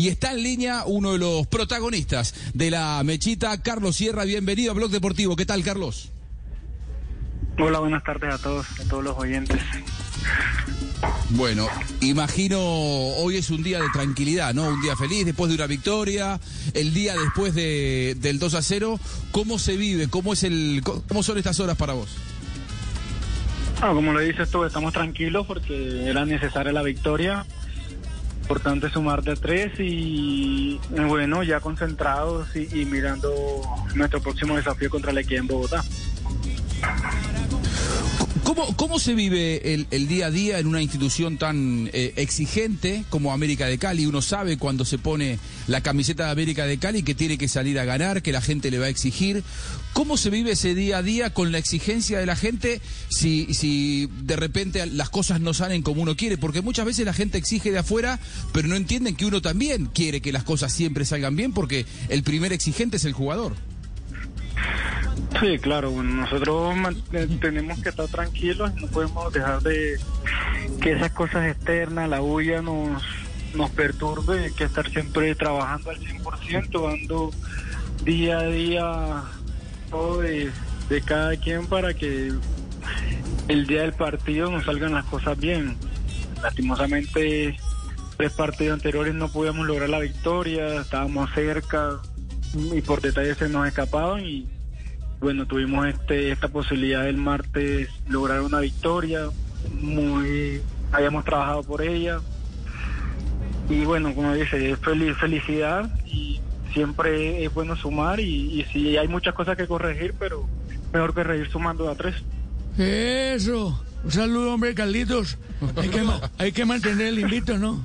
Y está en línea uno de los protagonistas de la mechita, Carlos Sierra. Bienvenido a Blog Deportivo. ¿Qué tal, Carlos? Hola, buenas tardes a todos, a todos los oyentes. Bueno, imagino hoy es un día de tranquilidad, ¿no? Un día feliz después de una victoria, el día después de, del 2 a 0. ¿Cómo se vive? ¿Cómo, es el, ¿Cómo son estas horas para vos? Ah, como lo dices tú, estamos tranquilos porque era necesaria la victoria. Importante sumar de tres y bueno, ya concentrados y, y mirando nuestro próximo desafío contra el equipo en Bogotá. ¿Cómo, ¿Cómo se vive el, el día a día en una institución tan eh, exigente como América de Cali? Uno sabe cuando se pone la camiseta de América de Cali que tiene que salir a ganar, que la gente le va a exigir. ¿Cómo se vive ese día a día con la exigencia de la gente si, si de repente las cosas no salen como uno quiere? Porque muchas veces la gente exige de afuera, pero no entienden que uno también quiere que las cosas siempre salgan bien porque el primer exigente es el jugador. Sí, claro, bueno, nosotros eh, tenemos que estar tranquilos, no podemos dejar de que esas cosas externas, la bulla nos, nos perturbe, hay que estar siempre trabajando al 100%, dando día a día todo de, de cada quien para que el día del partido nos salgan las cosas bien. Lastimosamente, tres partidos anteriores no podíamos lograr la victoria, estábamos cerca y por detalles se nos escapaban y bueno, tuvimos este esta posibilidad el martes lograr una victoria, muy habíamos trabajado por ella y bueno, como dice, feliz, felicidad y siempre es bueno sumar y, y sí hay muchas cosas que corregir, pero mejor que reír sumando a tres. Eso. Un saludo, hombre, Carlitos. Hay que, hay que mantener el invito, ¿no?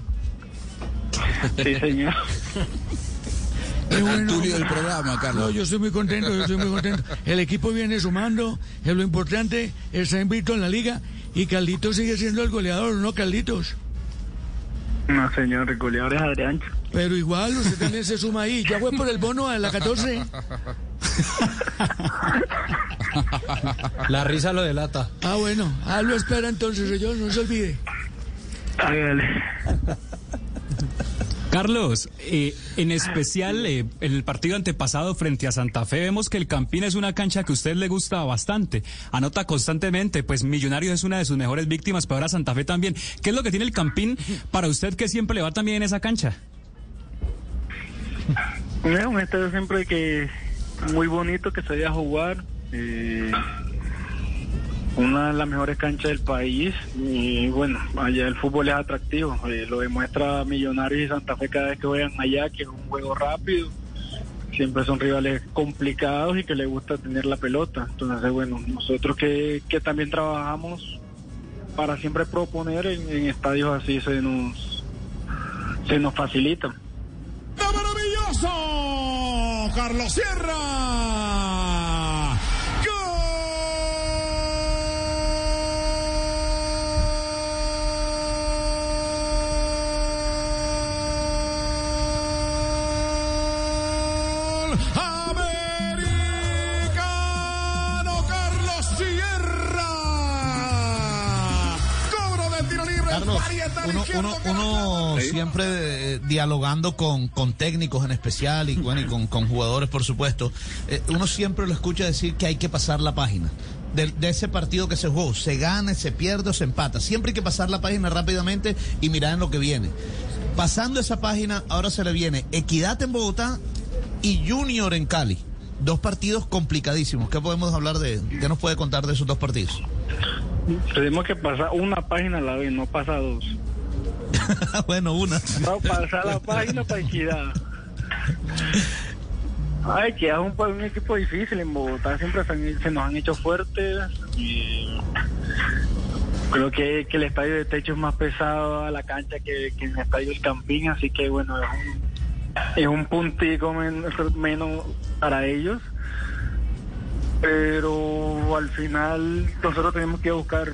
Sí, señor. Qué bueno. Tulio del programa, No, Carlos. yo estoy muy contento, yo estoy muy contento. El equipo viene sumando, es lo importante, está invito en la liga y Carlitos sigue siendo el goleador, ¿no, Carlitos? No, señor, el goleador es Adrián. Pero igual, usted también se suma ahí. Ya fue por el bono a la 14. La risa lo delata. Ah, bueno, ah, lo espera entonces, yo no se olvide. Hágale. Carlos, eh, en especial eh, el partido antepasado frente a Santa Fe vemos que el Campín es una cancha que a usted le gusta bastante. Anota constantemente, pues Millonarios es una de sus mejores víctimas, pero ahora Santa Fe también. ¿Qué es lo que tiene el Campín para usted que siempre le va también en esa cancha? Es un estadio siempre que muy bonito que se vaya a jugar. eh, una de las mejores canchas del país. Y bueno, allá el fútbol es atractivo. eh, lo demuestra Millonarios y Santa Fe cada vez que juegan allá, que es un juego rápido. Siempre son rivales complicados y que les gusta tener la pelota. Entonces, bueno, nosotros que, que también trabajamos para siempre proponer en, estadios así se nos, se nos facilita. maravilloso! Carlos Sierra. Uno, uno, uno siempre eh, dialogando con, con técnicos en especial y, bueno, y con, con jugadores, por supuesto, eh, uno siempre lo escucha decir que hay que pasar la página. De, de ese partido que se jugó, se gana, se pierde o se empata. Siempre hay que pasar la página rápidamente y mirar en lo que viene. Pasando esa página, ahora se le viene Equidad en Bogotá y Junior en Cali. Dos partidos complicadísimos. ¿Qué podemos hablar de? ¿Qué nos puede contar de esos dos partidos? Tenemos que pasar una página a la vez, no pasa dos. bueno, una. No, pasar la página para equidad. Ay, que es un, un equipo difícil en Bogotá, siempre se, nos han hecho fuertes y Creo que, que el estadio de techo es más pesado a la cancha que, que en el estadio del Campín, así que bueno, es un, es un puntico men- menos para ellos. Pero al final nosotros tenemos que buscar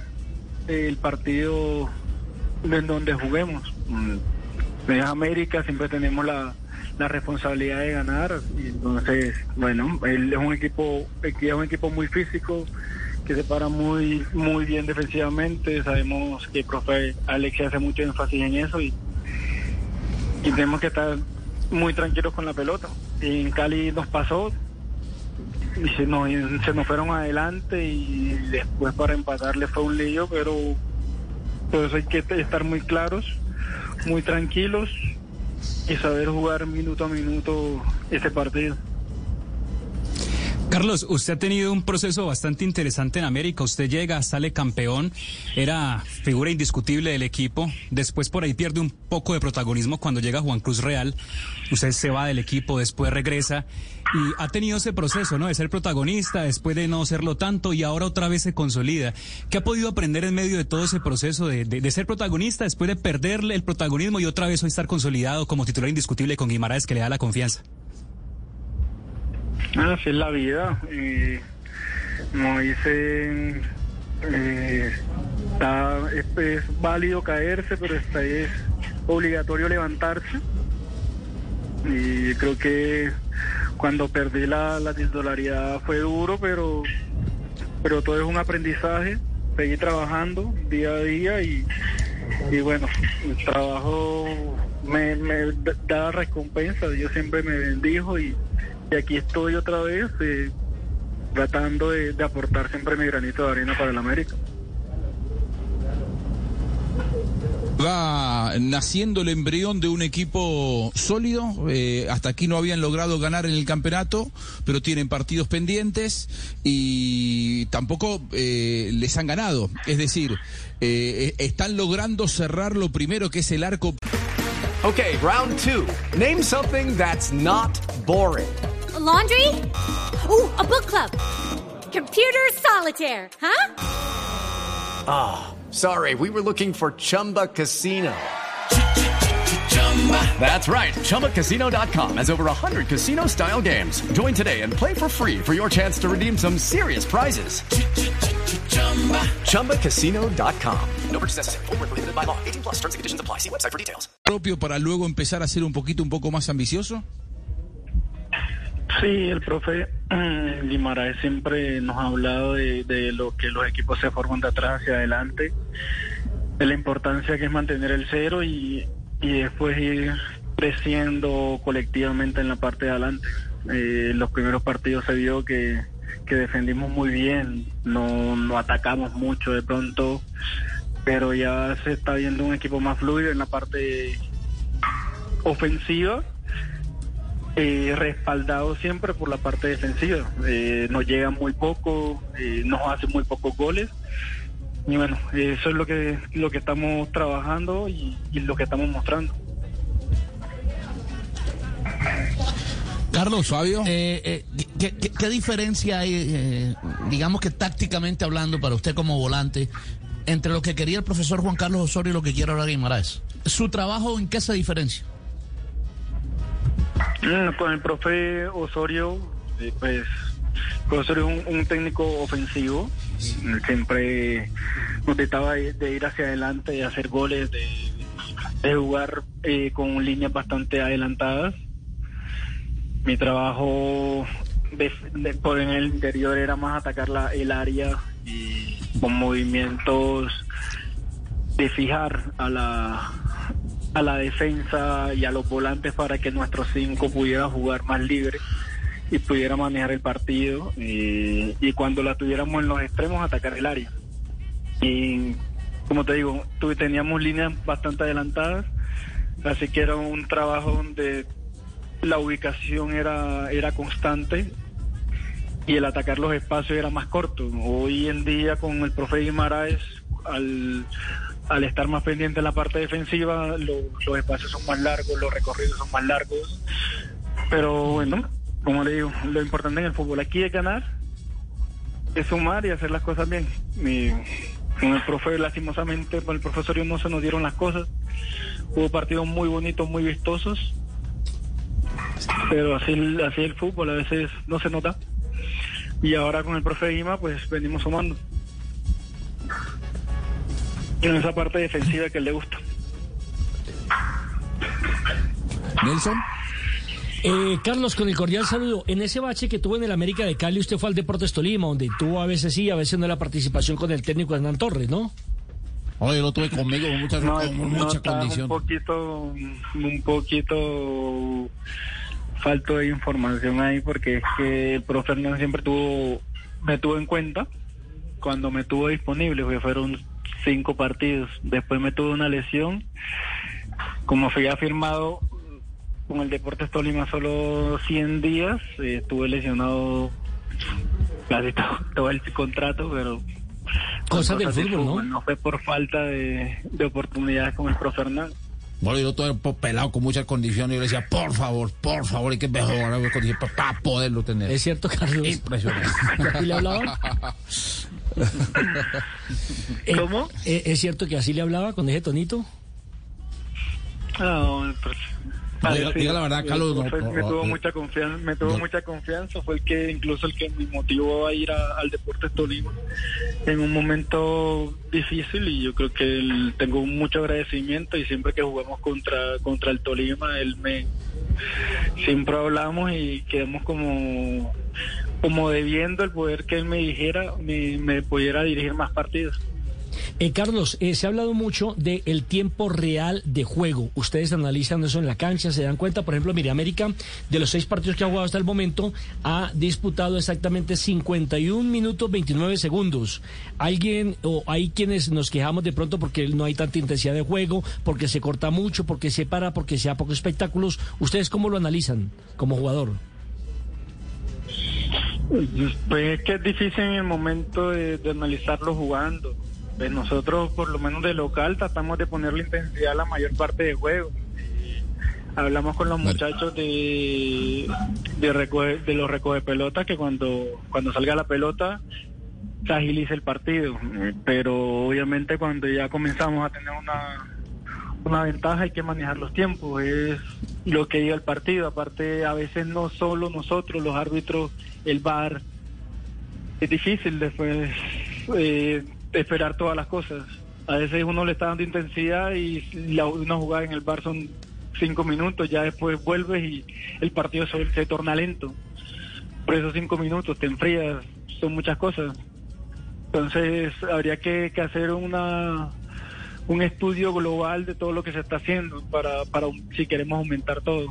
el partido en donde juguemos. Mm, Es América, siempre tenemos la, la responsabilidad de ganar. Y entonces, bueno, él es un equipo, es un equipo muy físico, que se para muy, muy bien defensivamente. Sabemos que el profe Alex hace mucho énfasis en eso y, tenemos que estar muy tranquilos con la pelota. En Cali nos pasó, y se nos, se nos fueron adelante y después para empatarle fue un lío, pero por eso hay que estar muy claros, muy tranquilos y saber jugar minuto a minuto ese partido. Carlos, usted ha tenido un proceso bastante interesante en América. Usted llega, sale campeón, era figura indiscutible del equipo. Después por ahí pierde un poco de protagonismo cuando llega Juan Cruz Real. Usted se va del equipo, después regresa y ha tenido ese proceso, ¿no? De ser protagonista, después de no serlo tanto y ahora otra vez se consolida. ¿Qué ha podido aprender en medio de todo ese proceso de, ser protagonista, después de perderle el protagonismo y otra vez hoy estar consolidado como titular indiscutible con Guimaraes que le da la confianza? Ah, es la vida. Y como dicen, eh, está- es, es válido caerse, pero está, es obligatorio levantarse. Y creo que cuando perdí la, la titularidad fue duro, pero, pero todo es un aprendizaje. Seguí trabajando día a día y, y bueno, el trabajo me, me da recompensa. Dios siempre me bendijo y, y aquí estoy otra vez eh, tratando de, de aportar siempre mi granito de arena para el América. Va naciendo el embrión de un equipo sólido. eh, hasta aquí no habían logrado ganar en el campeonato, pero tienen partidos pendientes y tampoco eh, les han ganado. Es decir, eh, están logrando cerrar lo primero que es el arco. Okay, round two. Name something that's not boring. A laundry? Ooh, a book club. Computer solitaire, huh? Ah, sorry, we were looking for Chumba Casino. That's right. ChumbaCasino.com has over 100 casino style games. Join today and play for free for your chance to redeem some serious prizes. ChumbaCasino.com. No purchase necessary. Void where prohibited by law. 18 plus terms and conditions apply. See website for details. propio para luego empezar a ser un poquito un poco más ambicioso? Sí, el profe eh, Guimaraes siempre nos ha hablado de, lo que los equipos se forman de atrás hacia adelante, de la importancia que es mantener el cero y, y después ir creciendo colectivamente en la parte de adelante. Eh, los primeros partidos se vio que, que defendimos muy bien, no, no atacamos mucho de pronto, pero ya se está viendo un equipo más fluido en la parte ofensiva eh, respaldado siempre por la parte defensiva. Eh, nos llegan muy poco, eh, nos hacen muy pocos goles. Y bueno, eso es lo que, lo que estamos trabajando y, y lo que estamos mostrando. Carlos, Fabio, ¿qué, qué- qué diferencia hay, eh, digamos que tácticamente hablando, para usted como volante, entre lo que quería el profesor Juan Carlos Osorio y lo que quiere ahora Guimaraes? ¿Su trabajo en qué se diferencia? Mm, Con el profe Osorio, eh, pues, Osorio es un, un técnico ofensivo, Él siempre nos trataba de, de ir hacia adelante, de hacer goles, de, de jugar eh, con líneas bastante adelantadas. Mi trabajo de- de- por en el interior era más atacar la, el área y con movimientos de fijar a la a la defensa y a los volantes para que nuestros cinco pudiera jugar más libre y pudiera manejar el partido y, y cuando la tuviéramos en los extremos atacar el área y como te digo teníamos líneas bastante adelantadas así que era un trabajo donde la ubicación era era constante y el atacar los espacios era más corto. Hoy en día con el profe Guimaraes, al, al estar más pendiente en la parte defensiva, lo- los espacios son más largos, los recorridos son más largos. Pero bueno, como le digo, lo importante en el fútbol aquí es ganar, es sumar y hacer las cosas bien. Y Con el profe, lastimosamente, con el profesor no se nos dieron las cosas. Hubo partidos muy bonitos, muy vistosos. Pero así, así el fútbol a veces no se nota. Y ahora con el profe Ima, pues venimos sumando. En esa parte defensiva que le gusta. Nelson. Eh, Carlos, con el cordial saludo. En ese bache que tuvo en el América de Cali, usted fue al Deportes Tolima, donde tuvo a veces sí, a veces no la participación con el técnico Hernán Torres, ¿no? Oye, lo tuve conmigo con mucha, No, con no, mucha condición. Un poquito, un poquito falto de información ahí porque es que el profe Hernán siempre tuvo, me tuvo en cuenta cuando me tuvo disponible, porque fueron cinco partidos. Después me tuvo una lesión. Como fui firmado con el Deportes Tolima solo 100 días, eh, estuve lesionado casi todo, todo el contrato, pero Cosas del fútbol, ¿no? No fue por falta de, de oportunidades con el Hernán. Bueno, yo todo pelado con muchas condiciones. Yo le decía, por favor, por favor, hay que mejorar las condiciones para, poderlo tener. Es cierto, Carlos. Impresionante. ¿Y le hablaba? ¿Cómo? Eh, ¿Es cierto que así le hablaba con ese tonito? No, pues, No, diga- diga la verdad, Carlos, no, no, me no, tuvo no. mucha confianza, me tuvo No. mucha confianza, fue el que incluso el que me motivó a ir a- al Deportes Tolima en un momento difícil y yo creo que él- tengo mucho agradecimiento y siempre que jugamos contra contra el Tolima él me siempre hablamos y quedamos como como debiendo el poder que él me dijera me, pudiera dirigir más partidos. Eh, Carlos, eh, se ha hablado mucho del tiempo real de juego. Ustedes analizan eso en la cancha, se dan cuenta, por ejemplo, mire, América, de los seis partidos que ha jugado hasta el momento, ha disputado exactamente 51 minutos 29 segundos. Alguien, o hay quienes nos quejamos de pronto porque no hay tanta intensidad de juego, porque se corta mucho, porque se para, porque sea pocos espectáculos. ¿Ustedes cómo lo analizan como jugador? Pues es que es difícil en el momento de, de analizarlo jugando. Pues nosotros, por lo menos de local, tratamos de ponerle intensidad a la mayor parte del juego. Hablamos con los muchachos de, de, de los recoge pelotas que cuando, cuando salga la pelota se agilice el partido. Pero obviamente cuando ya comenzamos a tener una, una ventaja hay que manejar los tiempos, es lo que diga el partido. Aparte, a veces no solo nosotros, los árbitros, el VAR, es difícil después eh, esperar todas las cosas. A veces uno le está dando intensidad y la, una jugada en el VAR son cinco minutos, ya después vuelves y el partido se, torna lento. Por esos cinco minutos te enfrías, son muchas cosas. Entonces habría que hacer una un estudio global de todo lo que se está haciendo para, para si queremos aumentar todo.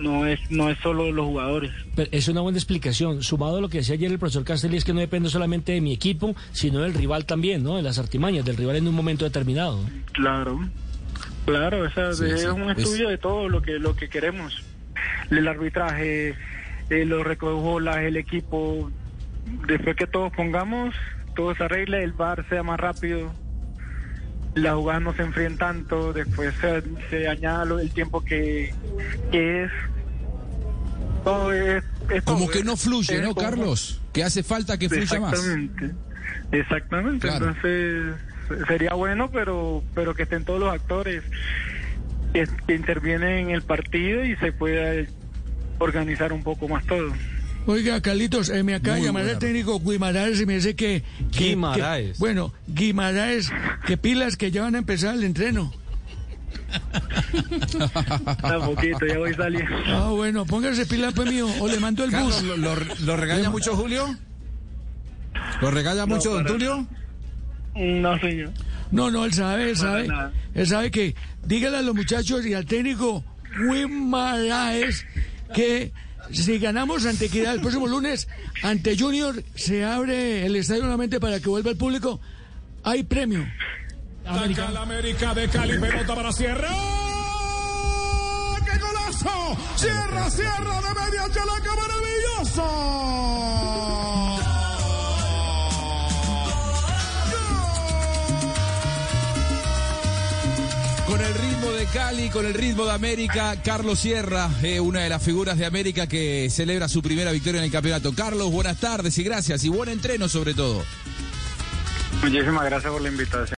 No es no es solo los jugadores. Pero es una buena explicación. Sumado a lo que decía ayer el profesor Castelli, es que no depende solamente de mi equipo, sino del rival también, ¿no? De las artimañas, del rival en un momento determinado. Claro, claro, o sea, Sí, es sí. un Es- estudio de todo lo que lo que queremos. El arbitraje, eh, los recobolas, el equipo. Después que todos pongamos, todo se arregle, el bar sea más rápido, las jugadas no se enfríen tanto, después se, se añada lo- el tiempo que, que es. Todo es, es Como todo, que no fluye, ¿no, Carlos? Que hace falta que fluya más. Exactamente. Exactamente. Claro. Entonces sería bueno, pero pero que estén todos los actores que, que intervienen en el partido y se pueda organizar un poco más todo. Oiga, Carlitos, eh, me acaba de llamar el técnico Guimaraes y me dice que... que- Guimaraes. que- bueno, Guimaraes, que pilas que ya van a empezar el entreno. Un poquito, ya voy saliendo. Ah, bueno, póngase pila, pues mío, o le mando el bus. ¿lo, lo, lo regaña mucho Julio? ¿Lo regaña No, mucho don para Tulio? No, señor. No, no, él sabe, él sabe. Él sabe que dígale a los muchachos y al técnico Guimaraes que si ganamos ante Equidad el próximo lunes, ante Junior, se abre el estadio nuevamente para que vuelva el público. Hay premio. Ataca la América de Cali, pelota para Sierra. ¡Qué golazo! Sierra, Sierra de media chalaca, maravilloso. Cali, con el ritmo de América, Carlos Sierra, eh, una de las figuras de América que celebra su primera victoria en el campeonato. Carlos, buenas tardes y gracias y buen entreno sobre todo. Muchísimas gracias por la invitación.